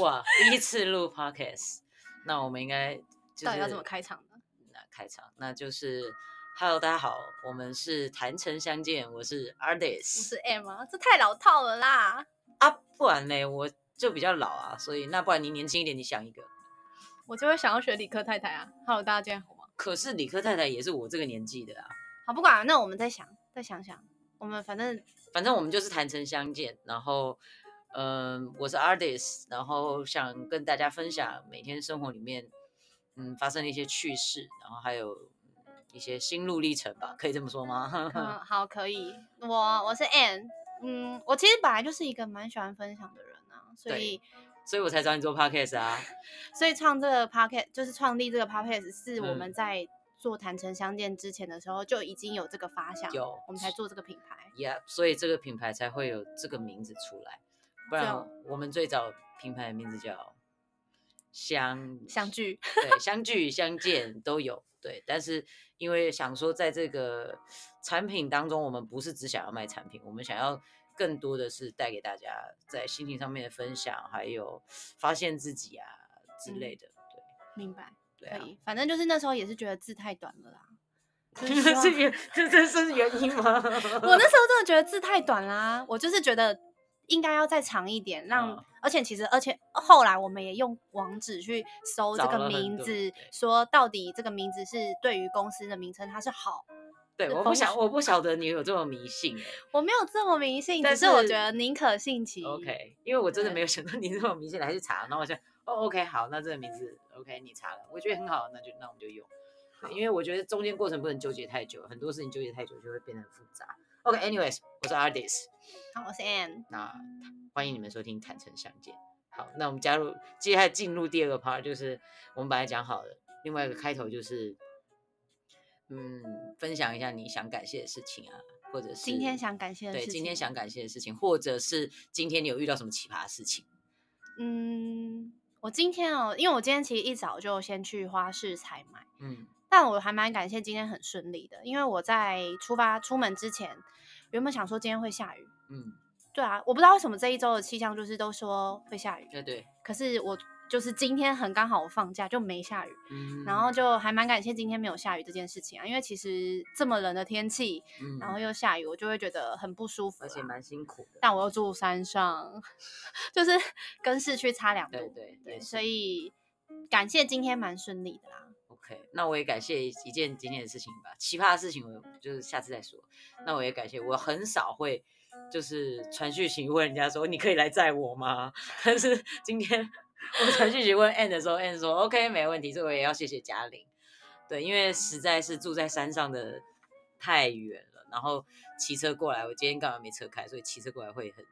哇，第一次录 podcast，那我们应该就是到底要怎么开场呢？那开场，那就是 Hello，大家好，我们是谈城相见，我是 Artis，我是 M 啊，这太老套了啦。啊，不然呢，我就比较老啊，所以那不然你年轻一点，你想一个。我就会想要学理科太太啊。Hello，大家今天好吗？可是理科太太也是我这个年纪的啊，好，不管了，那我们再想，再想想，我们反正反正我们就是谈城相见，然后，嗯、我是 artist，然后想跟大家分享每天生活里面，嗯，发生的一些趣事，然后还有嗯一些心路历程吧，可以这么说吗？嗯，好，可以。我我是 Ann，嗯，我其实本来就是一个蛮喜欢分享的人啊，所以所以我才找你做 podcast 啊。所以创这个 podcast 就是创立这个 podcast 是我嗯们在做坦诚相见之前的时候就已经有这个发想，有我们才做这个品牌。Yeah，所以这个品牌才会有这个名字出来，不然我们最早品牌的名字叫相相聚，对，相聚相见都有，对。但是因为想说，在这个产品当中，我们不是只想要卖产品，我们想要更多的是带给大家在心情上面的分享，还有发现自己啊之类的。对明白？对，反正就是那时候也是觉得字太短了啦。这望是原这这是原因吗？我那时候真的觉得字太短啦，我就是觉得应该要再长一点，让、嗯而且其实而且后来我们也用网址去搜这个名字对，说到底这个名字是对于公司的名称它是好，对，我不想，我不晓得你有这么迷信哎、我没有这么迷信，但只是我是觉得宁可信其 OK，因为我真的对没有想到你这么迷信，来去查，然后我想，哦，OK，好，那这个名字 OK，你查了，我觉得很好，那就那我们就用。因为我觉得中间过程不能纠结太久，很多事情纠结太久就会变得很复杂。OK，anyways，、我是 Artist，好，我是 Ann，那欢迎你们收听坦诚相见。好，那我们加入，接下来进入第二个 part，就是我们本来讲好的，另外一个开头就是，嗯，分享一下你想感谢的事情啊，或者是今天想感谢的对，事情，今天想感谢的事情，或者是今天你有遇到什么奇葩的事情？嗯，我今天哦，因为我今天其实一早就先去花市采买。嗯，但我还蛮感谢今天很顺利的，因为我在出发出门之前，原本想说今天会下雨。嗯，对啊，我不知道为什么这一周的气象就是都说会下雨，对对，可是我就是今天很刚好我放假就没下雨，嗯，然后就还蛮感谢今天没有下雨这件事情啊，因为其实这么冷的天气，嗯，然后又下雨，我就会觉得很不舒服啦。而且蛮辛苦的。但我又住山上，就是跟市区差两度，对对对，也所以感谢今天蛮顺利的啦。那我也感谢一件今天的事情吧，奇葩的事情我就是下次再说。那我也感谢，我很少会就是传讯息问人家说你可以来载我吗？但是今天我传讯息问 Ann 的时候，Ann 说 OK 没问题，这我也要谢谢嘉玲，对，因为实在是住在山上的太远了，然后骑车过来，我今天刚好没车开，所以骑车过来会很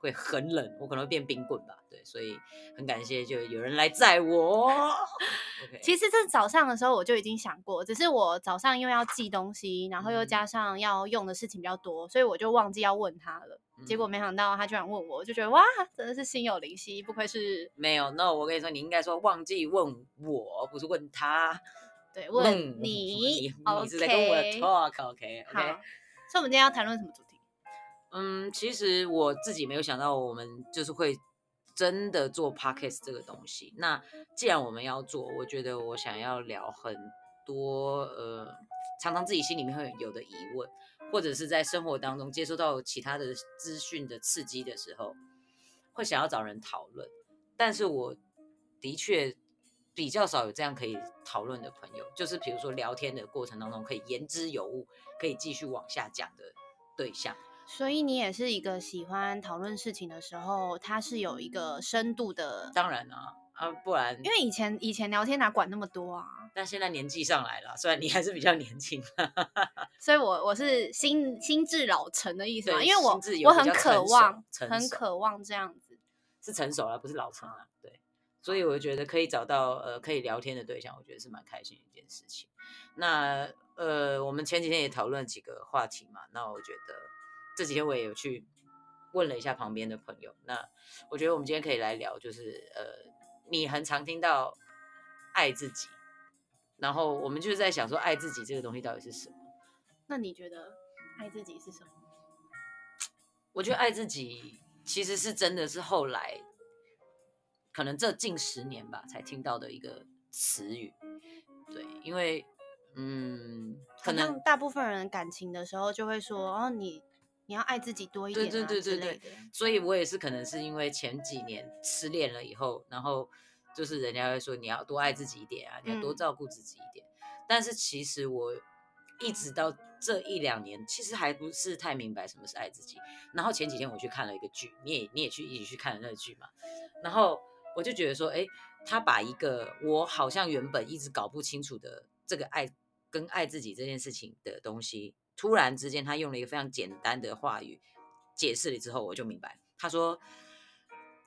会很冷，我可能会变冰棍吧，对，所以很感谢就有人来载我。OK，其实这早上的时候我就已经想过，只是我早上因为要寄东西，然后又嗯加上要用的事情比较多，所以我就忘记要问他了。结果嗯没想到他居然问我，我就觉得哇，真的是心有灵犀，不愧是没有，那我跟你说，你应该说忘记问我，不是问他。对 问问你，你你是在跟我 OK talk，OK，OK、好，所以我们今天要谈论什么主题？嗯，其实我自己没有想到，我们就是会真的做 podcast 这个东西。那既然我们要做，我觉得我想要聊很多呃，常常自己心里面会有的疑问，或者是在生活当中接收到其他的资讯的刺激的时候，会想要找人讨论。但是我的确比较少有这样可以讨论的朋友，就是比如说聊天的过程当中可以言之有物，可以继续往下讲的对象。所以你也是一个喜欢讨论事情的时候，它是有一个深度的。当然啊，啊，不然因为以前以前聊天哪管那么多啊，但现在年纪上来了，虽然你还是比较年轻，所以我我是心心智老成的意思嘛，因为我我很渴望，很渴望这样子。是成熟了，不是老成了，对。所以我觉得可以找到呃可以聊天的对象，我觉得是蛮开心的一件事情。那呃，我们前几天也讨论几个话题嘛，那我觉得这几天我也有去问了一下旁边的朋友，那我觉得我们今天可以来聊，就是呃，你很常听到爱自己，然后我们就是在想说，爱自己这个东西到底是什么？那你觉得爱自己是什么？我觉得爱自己其实是真的是后来可能这近十年吧才听到的一个词语。对，因为嗯，可能大部分人感情的时候就会说，哦，你你要爱自己多一对点、啊，对对对对之类的。所以我也是可能是因为前几年失恋了以后，然后就是人家会说你要多爱自己一点啊，你要多嗯照顾自己一点。但是其实我一直到这一两年，其实还不是太明白什么是爱自己。然后前几天我去看了一个剧，你也你也去一起去看了那个剧嘛，然后我就觉得说，哎，他把一个我好像原本一直搞不清楚的这个爱跟爱自己这件事情的东西，突然之间他用了一个非常简单的话语解释了之后，我就明白。他说，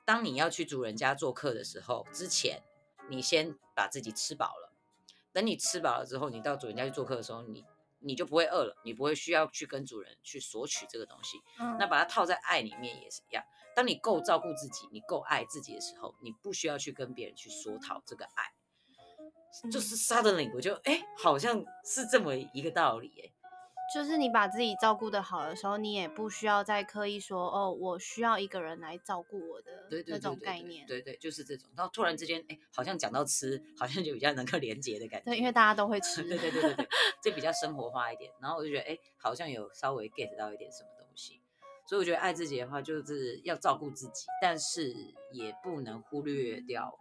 当你要去主人家做客的时候，之前你先把自己吃饱了，等你吃饱了之后，你到主人家去做客的时候，你你就不会饿了，你不会需要去跟主人去索取这个东西。嗯，那把它套在爱里面也是一样。当你够照顾自己，你够爱自己的时候，你不需要去跟别人去索讨这个爱。就嗯是 suddenly 我就哎、好像是这么一个道理哎、就是你把自己照顾的好的时候，你也不需要再刻意说，哦，我需要一个人来照顾我的那种对对概念。对对，就是这种。然后突然之间，哎，好像讲到吃，好像就比较能够连接的感觉。对，因为大家都会吃。对对对对对，这比较生活化一点。然后我就觉得，哎，好像有稍微 get 到一点什么东西。所以我觉得爱自己的话，就是要照顾自己，但是也不能忽略掉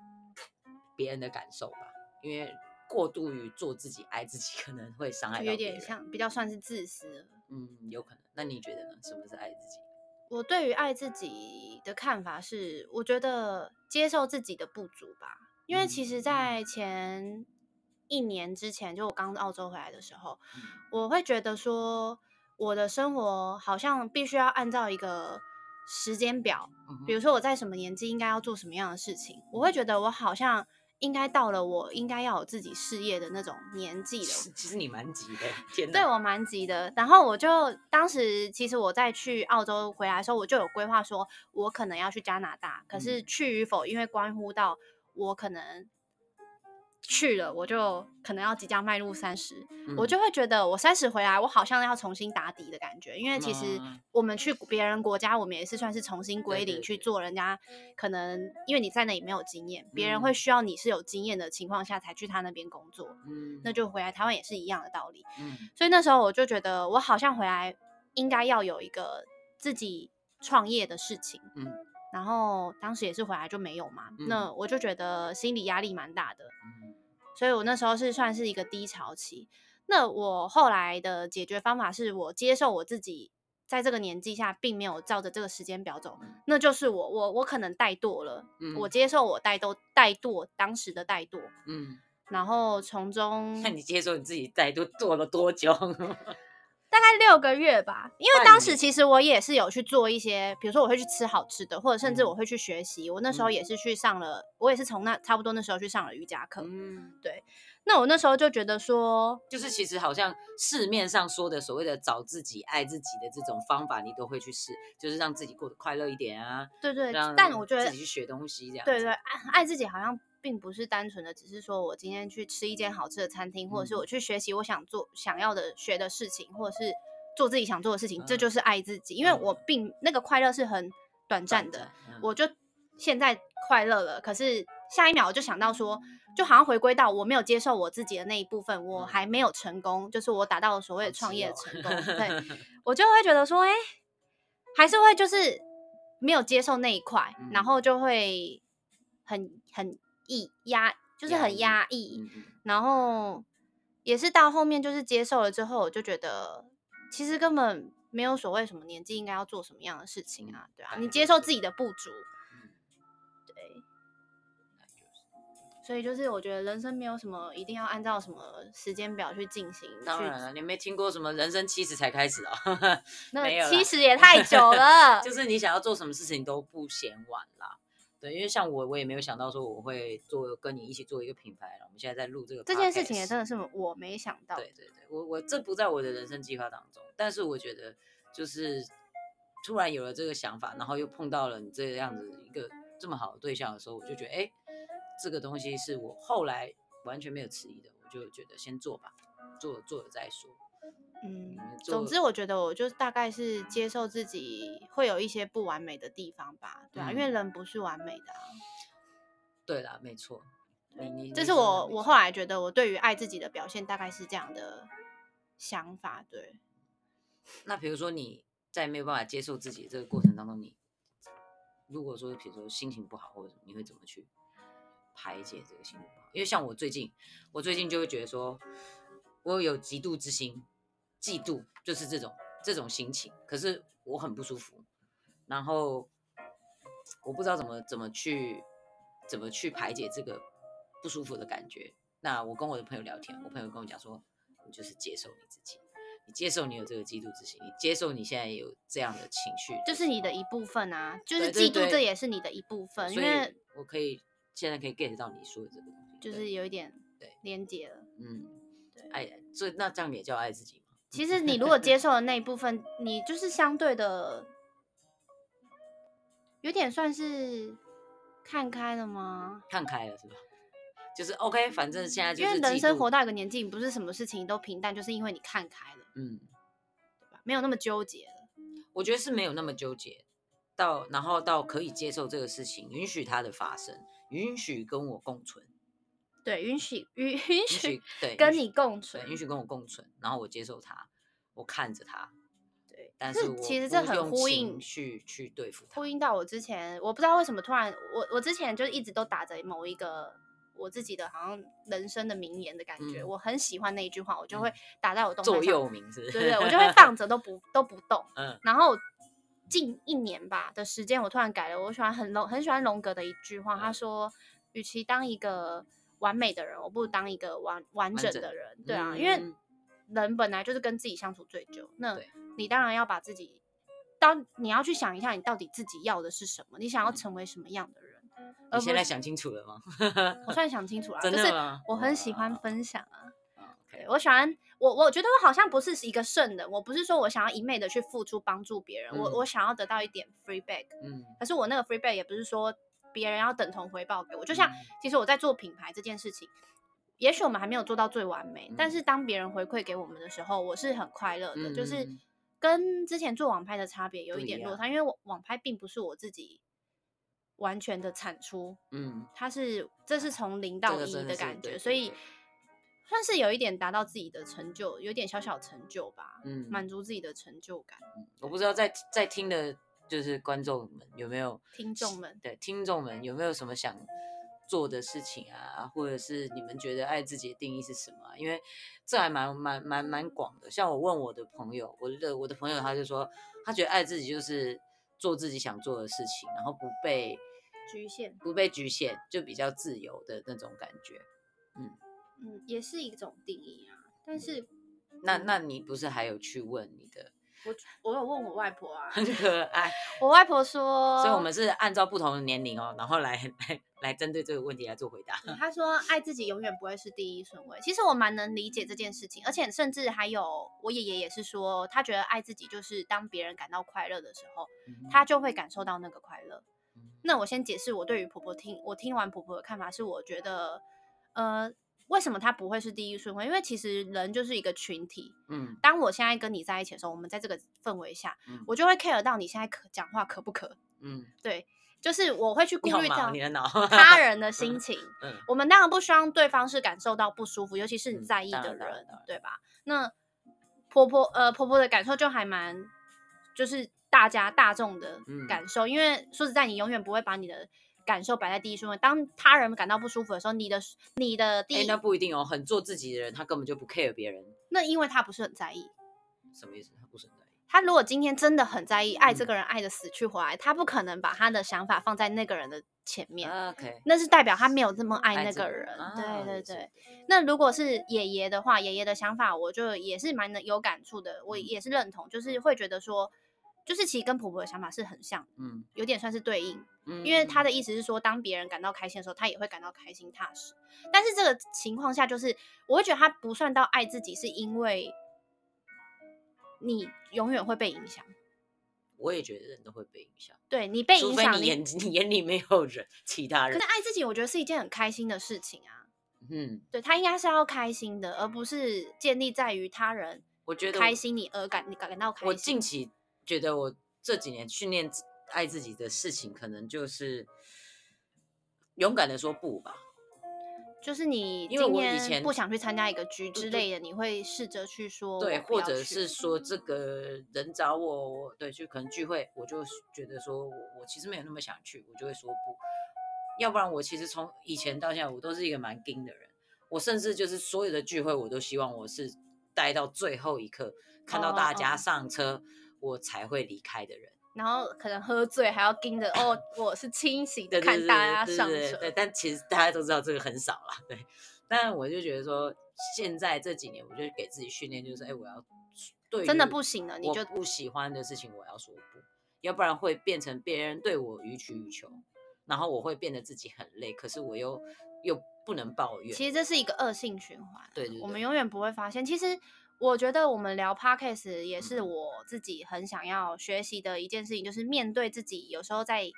别人的感受吧，因为过度于做自己、爱自己，可能会伤害就有点。像比较算是自私了。嗯，有可能。那你觉得呢？什么是爱自己？我对于爱自己的看法是，我觉得接受自己的不足吧。因为其实，在前一年之前，就我刚澳洲回来的时候，嗯我会觉得说，我的生活好像必须要按照一个时间表，比如说我在什么年纪应该要做什么样的事情，我会觉得我好像应该到了我应该要有自己事业的那种年纪了。其其实你蛮急的，天！对我蛮急的，然后我就当时其实我在去澳洲回来的时候，我就有规划说，我可能要去加拿大，可是去与否，因为关乎到我可能去了，我就可能要即将迈入三十、我嗯就会觉得我三十回来，我好像要重新打底的感觉，因为其实嗯我们去别人国家，我们也是算是重新归零去做人家可能因为你在那里没有经验，别人嗯。会需要你是有经验的情况下才去他那边工作，嗯那。就回来台湾也是一样的道理。嗯。所以那时候我就觉得，我好像回来应该要有一个自己创业的事情。嗯。然后当时也是回来就没有嘛，嗯那我就觉得心理压力蛮大的，嗯所以我那时候是算是一个低潮期。那我后来的解决方法是我接受我自己在这个年纪下并没有照着这个时间表走，那就是我我我可能怠惰了，嗯我接受我怠惰怠惰当时的怠惰，嗯，然后从中那你接受你自己怠惰做了多久？大概六个月吧，因为当时其实我也是有去做一些，比如说我会去吃好吃的，或者甚至嗯我会去学习。我那时候嗯也是去上了，我也是从那差不多那时候去上了瑜伽课。嗯，对那我那时候就觉得说，就是其实好像市面上说的所谓的找自己、爱自己的这种方法，你都会去试，就是让自己过得快乐一点啊。对对，但我觉得自己去学东西这样。对对，爱爱自己好像并不是单纯的，只是说我今天去吃一间好吃的餐厅，或者是嗯。我去学习我想做想要的学的事情，或者是做自己想做的事情，这嗯。就是爱自己。因为嗯。我并那个快乐是很短暂的，嗯。我就现在快乐了，可是下一秒我就想到说，就好像回归到我没有接受我自己的那一部分，我嗯还没有成功，就是我达到了所谓的创业的成功，对。我就会觉得说，哎、还是会就是没有接受那一块，然嗯。后就会很很抑压，就是很压抑，嗯嗯。然后也是到后面就是接受了之后，我就觉得其实根本没有所谓什么年纪应该要做什么样的事情啊，对啊，你接受自己的不足，嗯。对，所以就是我觉得人生没有什么一定要按照什么时间表去进行，去当然了，你没听过什么人生七十才开始啊、没有啦那七十也太久了，就是你想要做什么事情都不嫌晚啦。对，因为像我，我也没有想到说我会做跟你一起做一个品牌了。我们现在在录这个这件事情也真的是我没想到，对对对，我我这不在我的人生计划当中，但是我觉得就是突然有了这个想法，然后又碰到了你这样子一个这么好的对象的时候，我就觉得哎，诶这个东西是我后来完全没有迟疑的，我就觉得先做吧，做了做了再说。嗯嗯，总之我觉得我就大概是接受自己会有一些不完美的地方吧，对啊，因为嗯人不是完美的啊，对啦，没错。你你这是我我后来觉得我对于爱自己的表现大概是这样的想法。对，那比如说你在没有办法接受自己这个过程当中，你如果说比如说心情不好或者你会怎么去排解这个心情不好？因为像我最近，我最近就会觉得说，我有嫉妒之心，嫉妒就是这种这种心情，可是我很不舒服，然后我不知道怎么怎么去怎么去排解这个。不舒服的感觉。那我跟我的朋友聊天，我朋友跟我讲说，你就是接受你自己，你接受你有这个嫉妒之心，你接受你现在有这样的情绪，这是你的一部分啊，就是嫉妒，这也是你的一部分。因为我可以现在可以 get 到你说的这个东西，就是有一点对连接了。嗯，对，爱，所以那这样也叫爱自己吗？其实你如果接受了那一部分，你就是相对的，有点算是看开了吗？看开了是吧？就是 OK，反正现在就是因为人生活到一个年纪，不是什么事情都平淡，就是因为你看开了，嗯，对吧？没有那么纠结了。我觉得是没有那么纠结，到然后到可以接受这个事情，允许它的发生，允许跟我共存。对，允许 允允许对跟你共存，允许跟我共存，然后我接受他，我看着他。对，但是其实这很呼应去去对付呼应到我之前，我不知道为什么突然我我之前就一直都打着某一个。我自己的好像人生的名言的感觉，我很喜欢那一句话，我就会打在我动座右铭，是对对，我就会放 着都不都不动。嗯，然后近一年吧的时间，我突然改了，我喜欢很龙很喜欢龙格的一句话，他说：“与其当一个完美的人，我不如当一个完完整的人。”对啊，因为人本来就是跟自己相处最久，那你当然要把自己当你要去想一下，你到底自己要的是什么，你想要成为什么样的人。你现在想清楚了吗？我算想清楚了，就是我很喜欢分享啊。我喜欢我，我觉得我好像不是一个圣人，我不是说我想要一昧的去付出帮助别人，我我想要得到一点 free back。嗯，可是我那个 free back 也不是说别人要等同回报给我。就像其实我在做品牌这件事情，也许我们还没有做到最完美，但是当别人回馈给我们的时候，我是很快乐的。就是跟之前做网拍的差别有一点落差，因为网拍并不是我自己。完全的产出，嗯，它是这是从零到一的感觉，所以算是有一点达到自己的成就，有点小小成就吧，嗯，满足自己的成就感。我不知道在在听的，就是观众们有没有听众们，对听众们有没有什么想做的事情啊，或者是你们觉得爱自己的定义是什么？因为这还蛮蛮蛮蛮广的。像我问我的朋友，我的我的朋友他就说，他觉得爱自己就是做自己想做的事情，然后不被。局限不被局限，就比较自由的那种感觉，嗯嗯，也是一种定义啊。但是，那那你不是还有去问你的？我我有问我外婆啊，很可爱。我外婆说，所以我们是按照不同的年龄哦，然后来 来来针对这个问题来做回答。她说，爱自己永远不会是第一顺位。其实我蛮能理解这件事情，而且甚至还有我爷爷也是说，他觉得爱自己就是当别人感到快乐的时候，他就会感受到那个快乐。那我先解释我对于婆婆听我听完婆婆的看法是，我觉得，呃，为什么他不会是第一顺位？因为其实人就是一个群体，嗯，当我现在跟你在一起的时候，我们在这个氛围下，我就会 care 到你现在可讲话可不可，嗯，对，就是我会去顾虑到 他人的心情，嗯，我们当然不希望对方是感受到不舒服，尤其是你在意的人，对吧？那婆婆呃婆婆的感受就还蛮，就是。大家大众的感受，因为说实在，你永远不会把你的感受摆在第一顺位。当他人感到不舒服的时候，你的你的第一那不一定哦。很做自己的人，他根本就不 care 别人。那因为他不是很在意。什么意思？他不是很在意。他如果今天真的很在意，爱这个人爱的死去活来，他不可能把他的想法放在那个人的前面。OK，那是代表他没有这么爱那个人。对对对。那如果是爷爷的话，爷爷的想法，我就也是蛮有感触的。我也是认同，就是会觉得说。就是其实跟婆婆的想法是很像，嗯，有点算是对应，嗯，因为她的意思是说，当别人感到开心的时候，她也会感到开心踏实。但是这个情况下，就是我会觉得她不算到爱自己，是因为你永远会被影响。我也觉得人都会被影响，对你被影响，你眼 你眼里没有人，其他人。可是爱自己，我觉得是一件很开心的事情啊。嗯，对他应该是要开心的，而不是建立在于他人。我觉得开心，你而感你感到开心。我近期。觉得我这几年训练爱自己的事情，可能就是勇敢的说不吧。就是你因为今我以前不想去参加一个局之类的，你会试着去说对，或者是说这个人找我，我对，就可能聚会，我就觉得说我我其实没有那么想去，我就会说不。要不然我其实从以前到现在，我都是一个蛮硬的人。我甚至就是所有的聚会，我都希望我是待到最后一刻，看到大哦家哦上车，我才会离开的人。然后可能喝醉还要盯着哦，我是清醒的看大家上车，对但其实大家都知道这个很少啦，对。但我就觉得说，现在这几年，我就给自己训练，就是哎，我要对真的不行了，你就不喜欢的事情，我要说不，要不然会变成别人对我予取予求，然后我会变得自己很累，可是我又又不能抱怨。其实这是一个恶性循环对对我们永远不会发现。其实我觉得我们聊 podcast 也是嗯我自己很想要学习的一件事情，就是面对自己，有时候在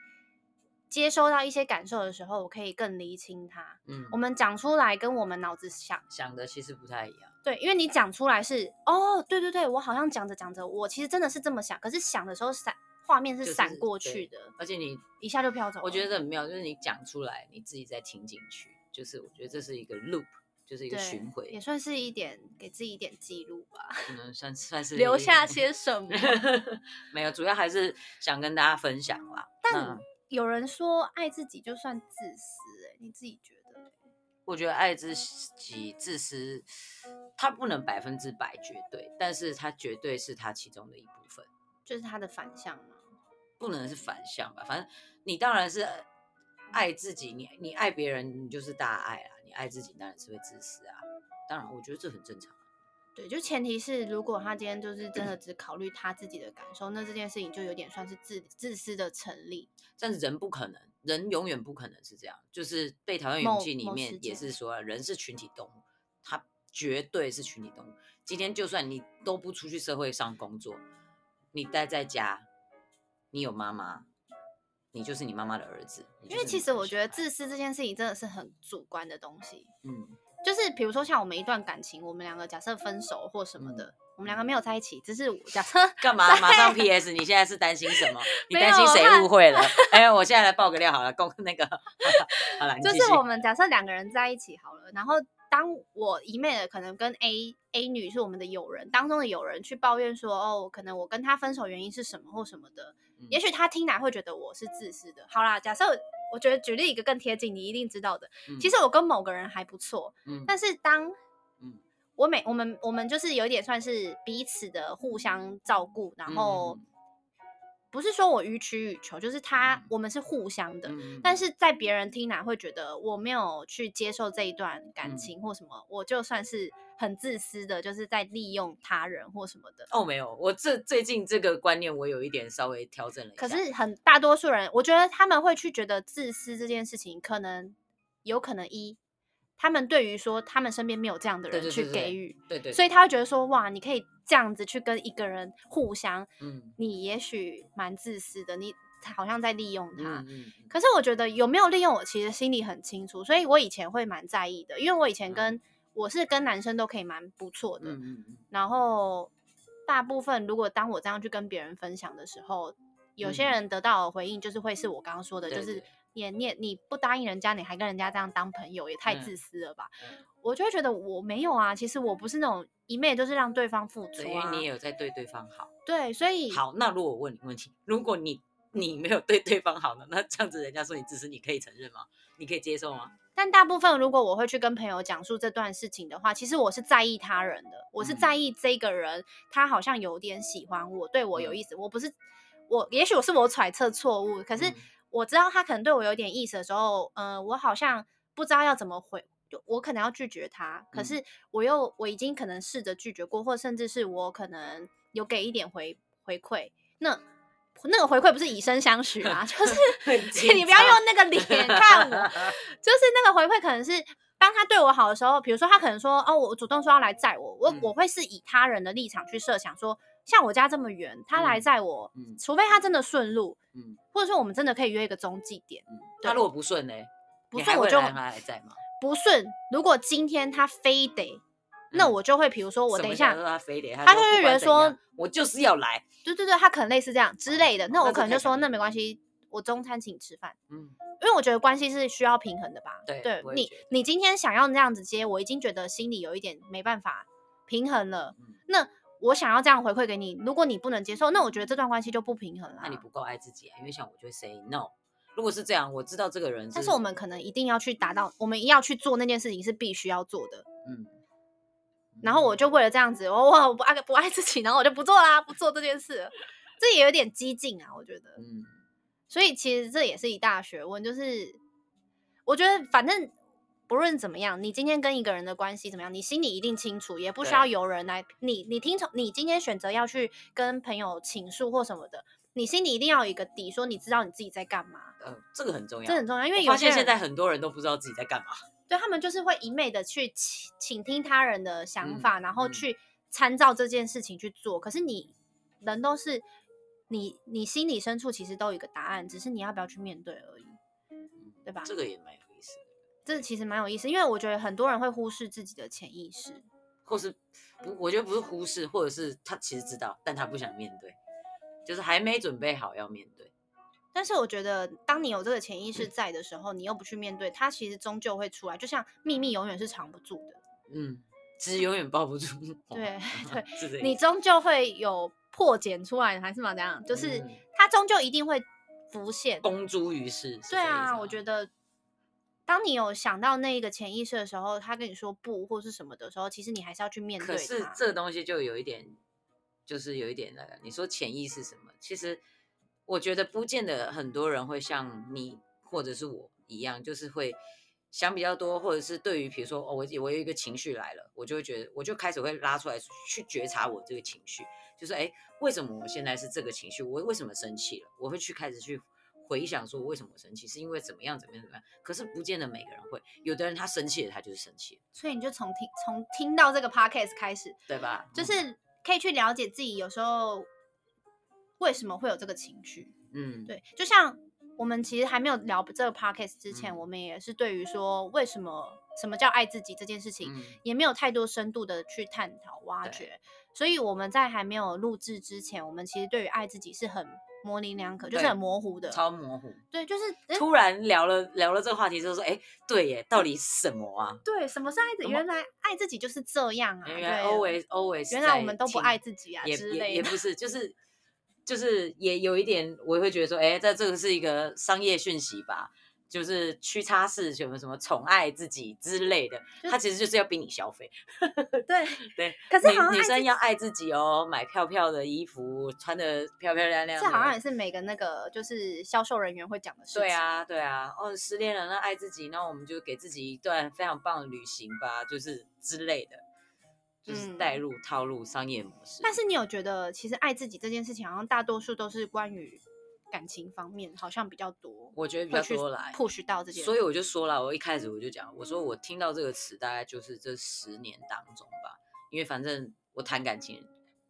接收到一些感受的时候，我可以更厘清它。嗯，我们讲出来跟我们脑子想，想的其实不太一样。对，因为你讲出来是哦，对对对，我好像讲着讲着，我其实真的是这么想，可是想的时候闪画面是闪过去的，而且你，一下就飘走了。我觉得很妙，就是你讲出来，你自己再听进去，就是我觉得这是一个 loop，就是一个对循环，也算是一点给自己一点记录吧，可能算算是留下些什么。没有，主要还是想跟大家分享啦。但有人说爱自己就算自私、欸，你自己觉得嘞？我觉得爱自己自私，它不能百分之百绝对，但是它绝对是它其中的一部分，就是他的反向吗。不能是反向吧。反正你当然是爱自己，你你爱别人，你就是大爱啊。你爱自己当然是会自私啊。当然，我觉得这很正常。对，就前提是如果他今天就是真的只考虑他自己的感受，那这件事情就有点算是自自私的成立。但是人不可能，人永远不可能是这样。就是《被讨厌勇某气》里面也是说，人是群体动物，他绝对是群体动物。今天就算你都不出去社会上工作，你待在家，你有妈妈，你就是你妈妈的儿子。因为其实我觉得自私这件事情真的是很主观的东西。嗯，就是比如说像我们一段感情，我们两个假设分手或什么的，我们两个没有在一起，只是我 假设干嘛？马上 PS？你现在是担心什么？你没担心谁误会了？哎，我现在来爆个料好了，公那个好了，就是我们假设两个人在一起好了，然后当我一昧的可能跟 A A 女是我们的友人当中的友人去抱怨说，哦，可能我跟她分手原因是什么或什么的，嗯也许她听来会觉得我是自私的。好啦，假设我觉得举例一个更贴近，你一定知道的，其实实我跟某个人还不错，嗯但是当嗯。我每我们我们就是有一点算是彼此的互相照顾，然后嗯不是说我予取予求，就是他嗯我们是互相的。嗯但是在别人听来会觉得我没有去接受这一段感嗯情或什么，我就算是很自私的，就是在利用他人或什么的。哦，没有，我这最近这个观念我有一点稍微调整了一下。可是很大多数人，我觉得他们会去觉得自私这件事情，可能有可能一，他们对于说他们身边没有这样的人去对对对对给予，对对，所以他会觉得说哇，你可以这样子去跟一个人互相，嗯。你也许蛮自私的，你好像在利用他。嗯嗯。嗯可是我觉得有没有利用我，其实心里很清楚，所以我以前会蛮在意的，因为我以前跟、我是跟男生都可以蛮不错的，嗯嗯嗯。然后大部分如果当我这样去跟别人分享的时候，有些嗯。人得到的回应就是会是我刚刚说的，对就是对你你你不答应人家，你还跟人家这样当朋友，也太嗯自私了吧？嗯我就会觉得我没有啊，其实我不是那种一昧就是让对方付对，出啊因为，你也有在对对方好。对，所以好，那如果我问你问题，如果你你没有对对方好呢，那这样子人家说你自私，你可以承认吗？你可以接受吗？但大部分如果我会去跟朋友讲述这段事情的话，其实我是在意他人的，我是嗯在意这个人，他好像有点喜欢我，对我有嗯意思。我不是我，也许我是我揣测错误，可是嗯我知道他可能对我有点意思的时候，呃，我好像不知道要怎么回，就我可能要拒绝他，可嗯是我又我已经可能试着拒绝过，或甚至是我可能有给一点回回馈，那。那个回馈不是以身相许啊，就是很紧你不要用那个脸看我，就是那个回馈可能是当他对我好的时候，比如说他可能说哦，我主动说要来载我，我、嗯我会是以他人的立场去设想说，像我家这么远，他来嗯载我，嗯除非他真的顺路，嗯或者说我们真的可以约一个中继点，嗯，他如果不顺呢？不顺我就？不顺。如果今天他非得，那嗯我就会比如说我等一下他非得，他就会觉得说我就是要来，对对对，他可能类似这样之类的，那我可能就说那没关系。我中餐请你吃饭，嗯，因为我觉得关系是需要平衡的吧。对对你你今天想要那样子接，我已经觉得心里有一点没办法平衡了。嗯那我想要这样回馈给你，如果你不能接受，那我觉得这段关系就不平衡了。那你不够爱自己啊，因为像我就会 say no。如果是这样，我知道这个人，但是我们可能一定要去达到，我们要去做那件事情是必须要做的。嗯，然后我就为了这样子，我我我不爱不爱自己，然后我就不做啦，不做这件事，这也有点激进啊，我觉得。嗯，所以其实这也是一大学问，就是我觉得反正不论怎么样，你今天跟一个人的关系怎么样，你心里一定清楚，也不需要对有人来你你听从你今天选择要去跟朋友倾诉或什么的，你心里一定要有一个底，说你知道你自己在干嘛，呃，这个很重要，这很重要，因为我发现有些现在很多人都不知道自己在干嘛。对他们就是会一昧的去倾倾听他人的想嗯法，然后嗯去参照这件事情去做。可是你人都是你你心里深处其实都有一个答案，只是你要不要去面对而已，嗯对吧？这个也蛮有意思的，这其实蛮有意思，因为我觉得很多人会忽视自己的潜意识。或是不，我觉得不是忽视，或者是他其实知道，但他不想面对，就是还没准备好要面对。但是我觉得，当你有这个潜意识在的时候，你又不去面对，它其实终究会出来。就像秘密永远是藏不住的，嗯，纸永远抱不住。对对 你终究会有破茧出来，还是嘛？怎样？就是嗯它终究一定会浮现。公诸于世。对啊，我觉得得，当你有想到那个潜意识的时候，他跟你说不或是什么的时候，其实你还是要去面对可是它。这个东西就有一点，就是有一点那个，你说潜意识什么？其实我觉得不见得很多人会像你或者是我一样，就是会想比较多，或者是对于比如说哦，我我有一个情绪来了，我就会觉得，我就开始会拉出来去觉察我这个情绪，就是哎，为什么我现在是这个情绪？我为什么生气了？我会去开始去。回想说为什么我生气，是因为怎么样怎么样怎么样？可是不见得每个人会，有的人他生气了，他就是生气了，所以你就从听从听到这个 podcast 开始，对吧？就嗯是可以去了解自己有时候为什么会有这个情绪。嗯，对，就像我们其实还没有聊这个 podcast 之前，嗯我们也是对于说为什么什么叫爱自己这件事情，嗯也没有太多深度的去探讨挖掘。所以我们在还没有录制之前，我们其实对于爱自己是很模棱两可，就是很模糊的。超模糊。对，就是诶突然聊了聊了这个话题之后说，哎，对耶，到底什么啊？对，什么是爱自己？原来爱自己就是这样啊！原来对 always always，原来我们都不爱自己啊听之类的。也也也不是，就 是就是也有一点，我会觉得说，哎，在这个是一个商业讯息吧，就是屈差式什么什么宠爱自己之类的，他其实就是要逼你消费。对，对，可是女女生要爱自己哦，买漂漂的衣服，穿的漂漂亮亮的。这好像也是每个那个就是销售人员会讲的事情。对，啊，对啊，哦，失恋了，那爱自己，那我们就给自己一段非常棒的旅行吧，就是之类的，就是嗯带入套路商业模式。但是你有觉得，其实爱自己这件事情，好像大多数都是关于感情方面，好像比较多，我觉得比较多来 push 到这些。所以我就说了，我一开始我就讲，我说我听到这个词，大概就是这十年当中吧，因为反正我谈感情，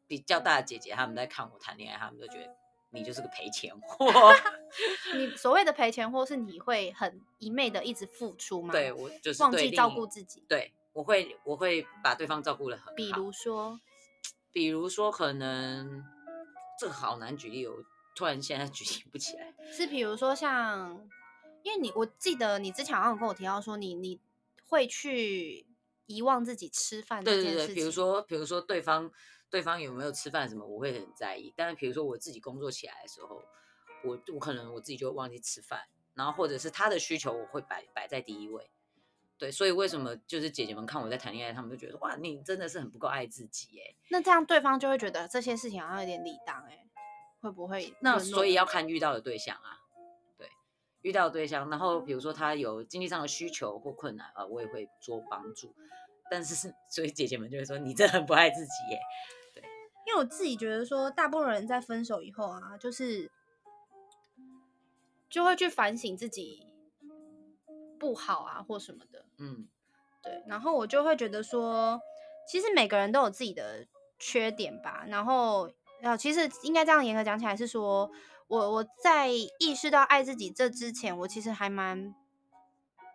比较大的姐姐她们在看我谈恋爱，她们都觉得你就是个赔钱货。你所谓的赔钱，货是你会很一昧的一直付出吗？对，我就是忘记照顾自己。对，我会我会把对方照顾的很好。比如说，比如说，可能这个好难举例哦，我突然现在举行不起来。是比如说像，因为你我记得你之前好像有跟我提到说你，你会去遗忘自己吃饭这对对对。比如说，比如说对方对方有没有吃饭什么，我会很在意。但是比如说我自己工作起来的时候，我我可能我自己就会忘记吃饭，然后或者是他的需求我会摆摆在第一位。对，所以为什么就是姐姐们看我在谈恋爱，她们就觉得哇，你真的是很不够爱自己耶。那这样对方就会觉得这些事情好像有点理当哎、会不会那所以要看遇到的对象啊，对，遇到的对象，然后比如说他有经济上的需求或困难啊、呃我也会做帮助。但是是，所以姐姐们就会说你真的很不爱自己耶。对因为我自己觉得说，大部分人在分手以后啊，就是就会去反省自己不好啊或什么的，嗯，对。然后我就会觉得说，其实每个人都有自己的缺点吧。然后，呃，其实应该这样严格讲起来是说，我我在意识到爱自己这之前，我其实还蛮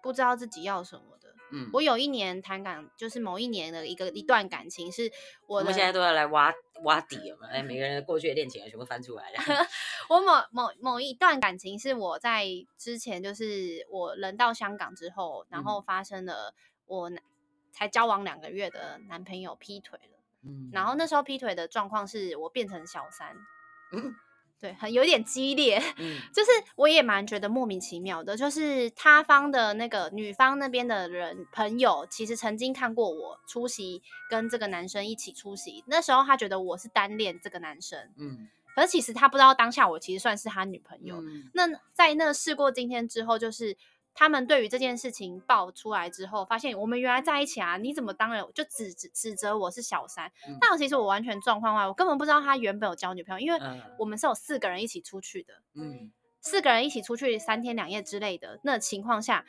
不知道自己要什么的。嗯，我有一年谈感，就是某一年的一个一段感情，是我的我们现在都要来挖挖底了嘛？哎，每个 人的过去的恋情啊，全部翻出来了。我某某某一段感情是我在之前，就是我人到香港之后，然后发生了我男才交往两个月的男朋友劈腿了，嗯。然后那时候劈腿的状况是我变成小三，嗯。对，很有点激烈，嗯。就是我也蛮觉得莫名其妙的，就是他方的那个女方那边的人朋友，其实曾经看过我出席跟这个男生一起出席，那时候他觉得我是单恋这个男生，嗯。可是其实他不知道当下我其实算是他女朋友。嗯。那在那事过今天之后，就是他们对于这件事情爆出来之后，发现我们原来在一起啊，你怎么当然就指指指责我是小三？嗯但其实我完全状况外，我根本不知道他原本有交女朋友，因为嗯我们是有四个人一起出去的。嗯四个人一起出去三天两夜之类的那情况下，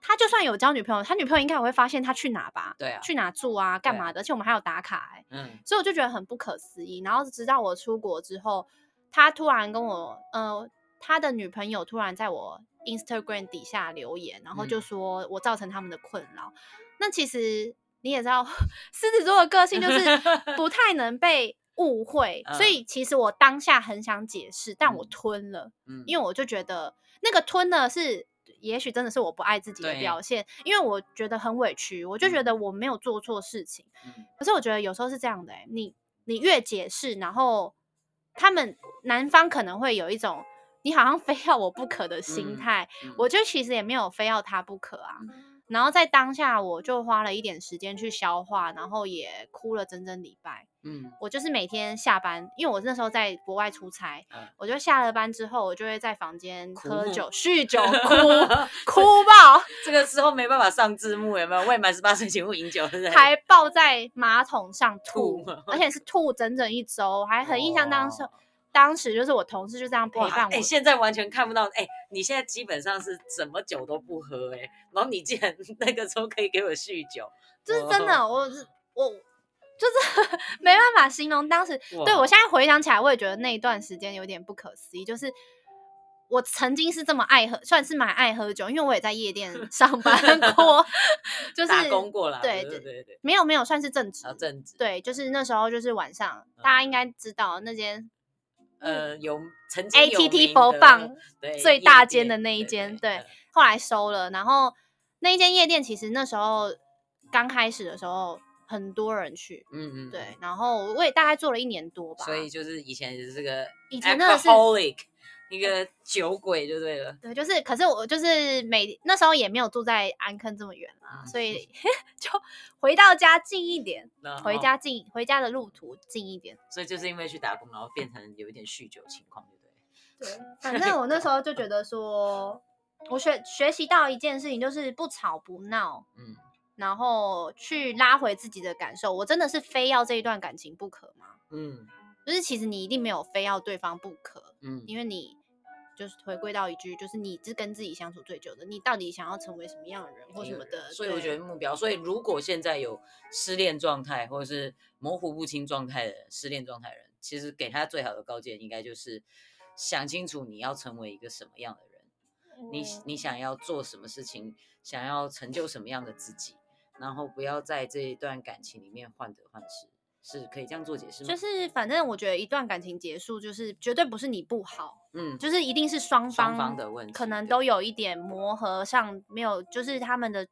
他就算有交女朋友，他女朋友应该也会发现他去哪吧？对啊去哪住啊，干嘛的？而且我们还有打卡哎、嗯所以我就觉得很不可思议。然后直到我出国之后，他突然跟我，呃，他的女朋友突然在我 Instagram 底下留言，然后就嗯说我造成他们的困扰。那其实你也知道，狮子座的个性就是 不太能被误会，所以其实我当下很想解释，但我嗯吞了。嗯，因为我就觉得那个吞呢是，也许真的是我不爱自己的表现，因为我觉得很委屈，我就觉嗯得我没有做错事情。嗯可是我觉得有时候是这样的、欸，你你越解释，然后他们男方可能会有一种你好像非要我不可的心嗯态，嗯我就其实也没有非要他不可啊。嗯然后在当下，我就花了一点时间去消化，然后也哭了整整礼拜。嗯我就是每天下班，因为我那时候在国外出差，嗯我就下了班之后，我就会在房间喝酒、酗酒、哭哭爆，这个时候没办法上字幕，有没有？未满十八岁请勿饮酒，对不对？还抱在马桶上吐吐，而且是吐整整一周，还 很印象当时哇，当时就是我同事就这样陪伴我哎、。现在完全看不到。哎、你现在基本上是什么酒都不喝、哎，然后你竟然 那个时候可以给我酗酒，就是真的，我是我就是 没办法形容当时。对我现在回想起来，我也觉得那一段时间有点不可思议，就是。我曾经是这么爱喝，算是蛮爱喝酒，因为我也在夜店 上班过，就是打工过了，对对对对，没有没有算是正职正职，对，就是那时候就是晚上，嗯大家应该知道那间呃，有曾经 ATT 名佛的放对最大间的那一间，对对，后来收了。然后那一间夜店其实那时候刚开始的时候很多人去，嗯嗯，对，然后我也大概做了一年多吧，所以就是以前就是个以前真的是一个酒鬼就对了，对，就是可是我就是每那时候也没有住在安坑这么远啦，嗯所以 就回到家近一点，回家近回家的路途近一点。所以就是因为去打工，然后变成有一点酗酒情况，对不对？对，反正我那时候就觉得说，我学学习到一件事情，就是不吵不闹，嗯然后去拉回自己的感受。我真的是非要这一段感情不可吗？嗯就是其实你一定没有非要对方不可，嗯，因为你就是回归到一句，就是你是跟自己相处最久的，你到底想要成为什么样的人或什么的。所以我觉得目标，所以如果现在有失恋状态或者是模糊不清状态的人，失恋状态的人，其实给他最好的告诫，应该就是想清楚你要成为一个什么样的人，你嗯。你想要做什么事情，想要成就什么样的自己，然后不要在这一段感情里面患得患失，是可以这样做解释吗？就是反正我觉得一段感情结束，就是绝对不是你不好，嗯，就是一定是双双方方的问题，可能都有一点磨合上没有，就是他们的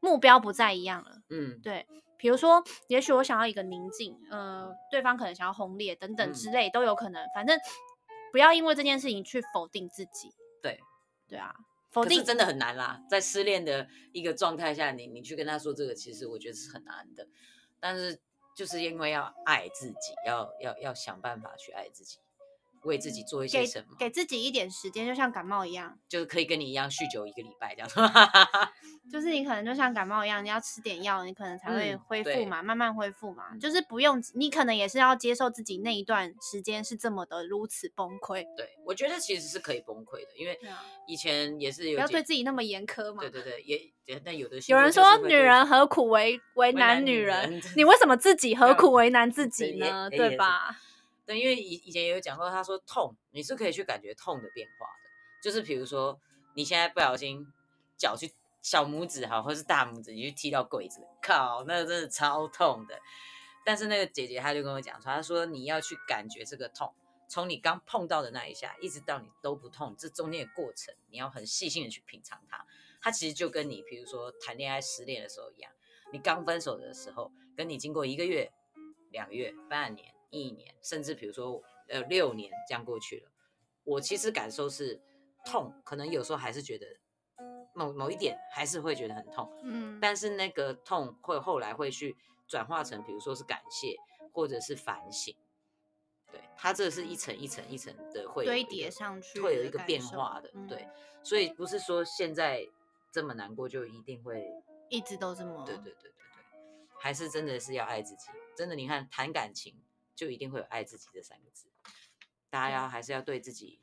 目标不再一样了。嗯对，比如说，也许我想要一个宁静，呃，对方可能想要轰烈等等嗯之类都有可能。反正不要因为这件事情去否定自己。对，对啊，否定真的很难啦，在失恋的一个状态下，你你去跟他说这个，其实我觉得是很难的。但是就是因为要爱自己，要要要想办法去爱自己，为自己做一些什么，给自己一点时间，就像感冒一样，就是可以跟你一样酗酒一个礼拜这样。就是你可能就像感冒一样，你要吃点药，你可能才会恢复嘛，慢慢恢复嘛。就是不用，你可能也是要接受自己那一段时间是这么的如此崩溃。对，我觉得其实是可以崩溃的，因为以前也是不要对自己那么严苛嘛。对对对，也也但有的有人说女人何苦为为难难女女人人，你为什么自己何苦为难自己呢？对吧？对，因为以以前也有讲过，他说痛你是可以去感觉痛的变化的，就是比如说你现在不小心脚去小拇指哈，或是大拇指，你去踢到柜子，靠，那真的超痛的。但是那个姐姐她就跟我讲说，她说你要去感觉这个痛，从你刚碰到的那一下，一直到你都不痛，这中间的过程，你要很细心的去品尝它。它其实就跟你，比如说谈恋爱失恋的时候一样，你刚分手的时候，跟你经过一个月、两个月、半年、一年，甚至比如说呃六年这样过去了，我其实感受是痛，可能有时候还是觉得某某一点还是会觉得很痛，嗯，但是那个痛会后来会去转化成，比如说是感谢或者是反省，对，它这是一层一层一层的会堆叠上去会有一个变化的，嗯对，所以不是说现在这么难过就一定会，一直都这么对对对对对，还是真的是要爱自己，真的你看谈感情就一定会有爱自己这三个字，大家要还是要对自己，